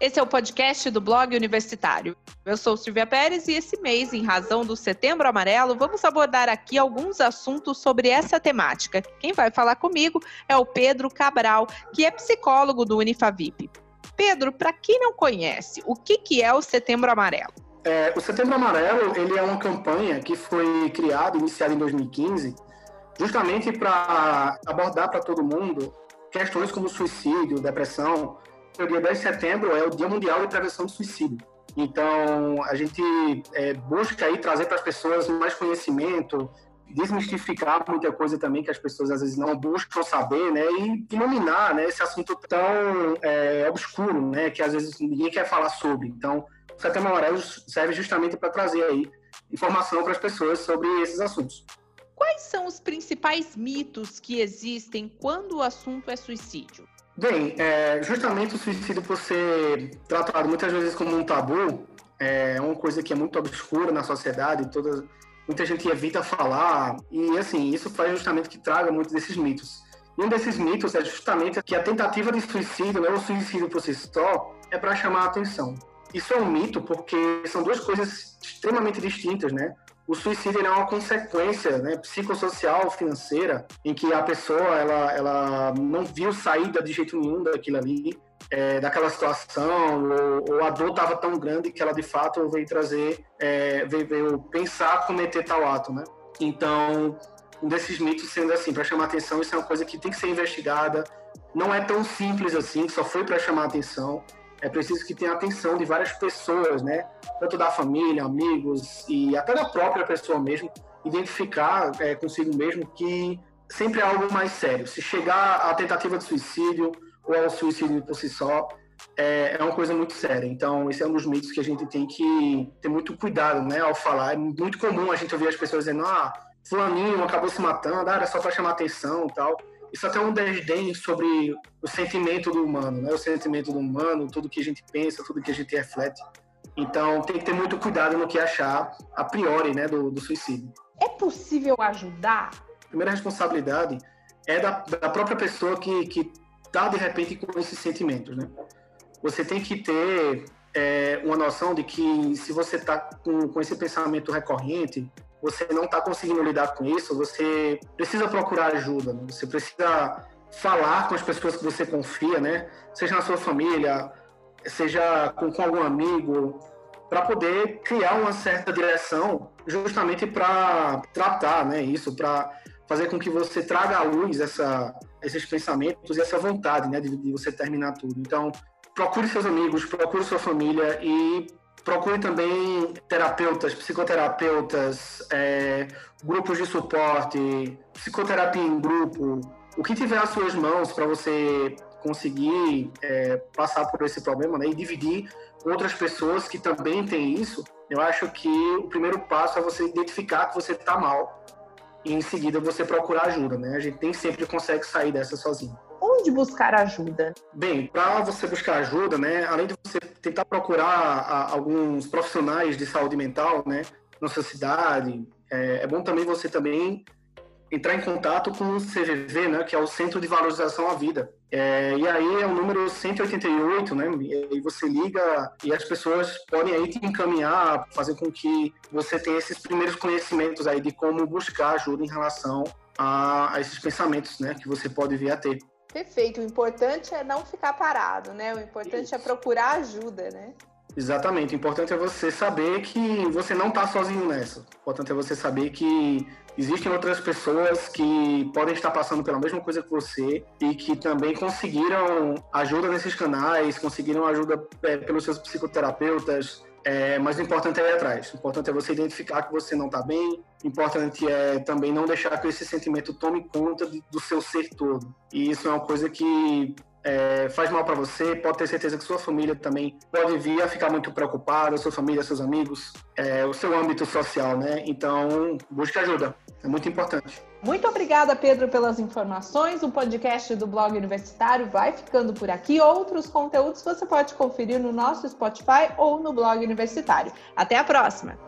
Esse é o podcast do blog universitário. Eu sou Silvia Pérez e esse mês, em razão do Setembro Amarelo, vamos abordar aqui alguns assuntos sobre essa temática. Quem vai falar comigo é o Pedro Cabral, que é psicólogo do Unifavip. Pedro, para quem não conhece, o que, que é o Setembro Amarelo? É, o Setembro Amarelo ele é uma campanha que foi criada, iniciada em 2015, justamente para abordar para todo mundo questões como suicídio, depressão, o dia 10 de setembro é o Dia Mundial de Prevenção do Suicídio. Então, a gente é, busca aí trazer para as pessoas mais conhecimento, desmistificar muita coisa também que as pessoas às vezes não buscam saber, né? E iluminar né, esse assunto tão é, obscuro, né? Que às vezes ninguém quer falar sobre. Então, o Setembro Amarelo serve justamente para trazer aí informação para as pessoas sobre esses assuntos. Quais são os principais mitos que existem quando o assunto é suicídio? Bem, é, justamente o suicídio por ser tratado muitas vezes como um tabu, é uma coisa que é muito obscura na sociedade, toda, muita gente evita falar, e assim, isso faz justamente que traga muitos desses mitos. E um desses mitos é justamente que a tentativa de suicídio, né, o suicídio por si só, é para chamar a atenção. Isso é um mito porque são duas coisas extremamente distintas, né? o suicídio é uma consequência né, psicossocial, financeira, em que a pessoa ela, ela não viu saída de jeito nenhum daquilo ali, é, daquela situação, ou, ou a dor estava tão grande que ela de fato veio trazer, é, veio, veio, pensar cometer tal ato, né? Então, um desses mitos sendo assim, para chamar atenção, isso é uma coisa que tem que ser investigada, não é tão simples assim, só foi para chamar atenção é preciso que tenha atenção de várias pessoas, né? Tanto da família, amigos e até da própria pessoa mesmo, identificar é, consigo mesmo que sempre é algo mais sério. Se chegar à tentativa de suicídio ou ao suicídio por si só, é, é uma coisa muito séria. Então, esse é um dos mitos que a gente tem que ter muito cuidado, né, ao falar. É muito comum a gente ouvir as pessoas dizendo, ah, fulaninho acabou se matando, ah, era só para chamar atenção e tal isso até é um desdém sobre o sentimento do humano, né? O sentimento do humano, tudo que a gente pensa, tudo que a gente reflete. Então, tem que ter muito cuidado no que achar a priori, né, do, do suicídio. É possível ajudar? A primeira responsabilidade é da, da própria pessoa que que está de repente com esses sentimentos, né? Você tem que ter é, uma noção de que se você está com, com esse pensamento recorrente, você não está conseguindo lidar com isso, você precisa procurar ajuda, né? você precisa falar com as pessoas que você confia, né? Seja na sua família, seja com, com algum amigo, para poder criar uma certa direção, justamente para tratar, né? Isso, para fazer com que você traga à luz essa, esses pensamentos e essa vontade, né? De, de você terminar tudo. Então, procure seus amigos, procure sua família e procure também terapeutas, psicoterapeutas, é, grupos de suporte, psicoterapia em grupo, o que tiver às suas mãos para você conseguir é, passar por esse problema né, e dividir com outras pessoas que também têm isso, eu acho que o primeiro passo é você identificar que você está mal e em seguida você procurar ajuda. Né? A gente nem sempre consegue sair dessa sozinho onde buscar ajuda? Bem, para você buscar ajuda, né, além de você tentar procurar a, alguns profissionais de saúde mental, né, na sua cidade, é, é, bom também você também entrar em contato com o CVV, né, que é o Centro de Valorização à Vida. É, e aí é o número 188, né, e você liga e as pessoas podem aí te encaminhar, fazer com que você tenha esses primeiros conhecimentos aí de como buscar ajuda em relação a, a esses pensamentos, né, que você pode vir a ter. Perfeito. O importante é não ficar parado, né? O importante Isso. é procurar ajuda, né? Exatamente. O importante é você saber que você não está sozinho nessa. O importante é você saber que existem outras pessoas que podem estar passando pela mesma coisa que você e que também conseguiram ajuda nesses canais, conseguiram ajuda é, pelos seus psicoterapeutas, é, mas o importante é ir atrás. O importante é você identificar que você não está bem. O importante é também não deixar que esse sentimento tome conta do seu ser todo. E isso é uma coisa que é, faz mal para você. Pode ter certeza que sua família também pode vir a ficar muito preocupada, sua família, seus amigos, é, o seu âmbito social, né? Então, busque ajuda. É muito importante. Muito obrigada, Pedro, pelas informações. O podcast do Blog Universitário vai ficando por aqui. Outros conteúdos você pode conferir no nosso Spotify ou no Blog Universitário. Até a próxima!